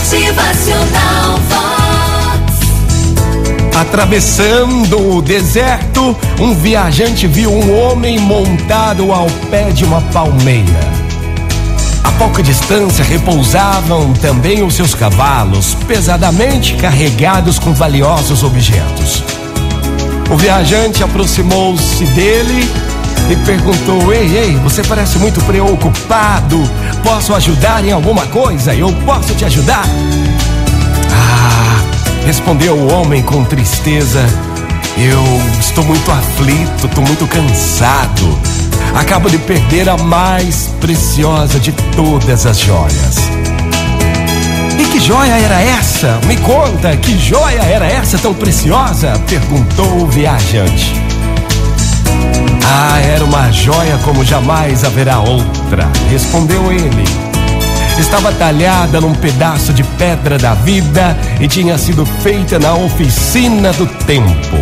Motivacional Vox. Atravessando o deserto, um viajante viu um homem montado ao pé de uma palmeira. A pouca distância repousavam também os seus cavalos, pesadamente carregados com valiosos objetos. O viajante aproximou-se dele e perguntou: Ei, ei, você parece muito preocupado. Posso ajudar em alguma coisa? Eu posso te ajudar? Ah, respondeu o homem com tristeza. Eu estou muito aflito, estou muito cansado. Acabo de perder a mais preciosa de todas as joias. E que joia era essa? Me conta, que joia era essa tão preciosa? perguntou o viajante. Joia como jamais haverá outra, respondeu ele. Estava talhada num pedaço de pedra da vida e tinha sido feita na oficina do tempo.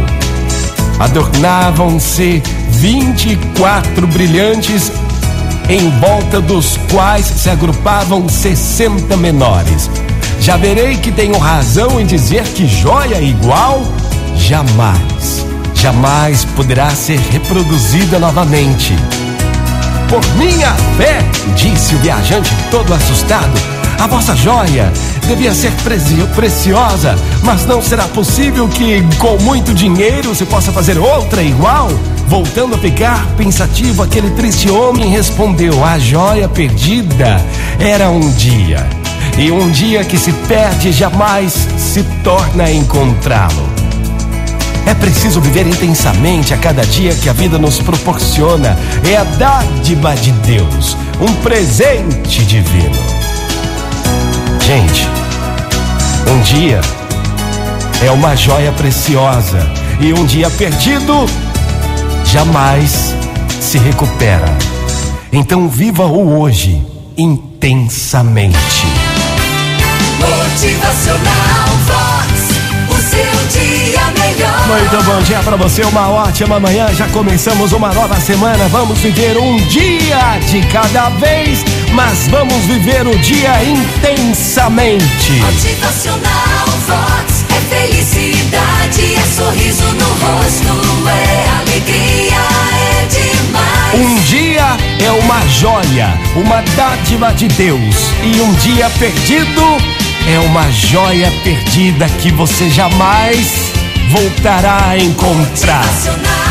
Adornavam-se 24 brilhantes em volta dos quais se agrupavam 60 menores. Já verei que tenho razão em dizer que joia igual jamais, jamais poderá ser reproduzida novamente. Por minha fé, disse o viajante todo assustado, a vossa joia devia ser preciosa, mas não será possível que com muito dinheiro se possa fazer outra igual? Voltando a ficar pensativo, aquele triste homem respondeu: A joia perdida era um dia, e um dia que se perde jamais se torna encontrá-lo. É preciso viver intensamente a cada dia que a vida nos proporciona. É a dádiva de Deus, um presente divino. Gente, um dia é uma joia preciosa e um dia perdido jamais se recupera. Então viva o hoje intensamente. Motivacional Muito bom dia para você, uma ótima manhã. Já começamos uma nova semana. Vamos viver um dia de cada vez, mas vamos viver o dia intensamente. Motivacional Vox. É felicidade, é sorriso no rosto, é alegria, é demais. Um dia é uma joia, uma dádiva de Deus, e um dia perdido é uma joia perdida que você jamais voltará a encontrar.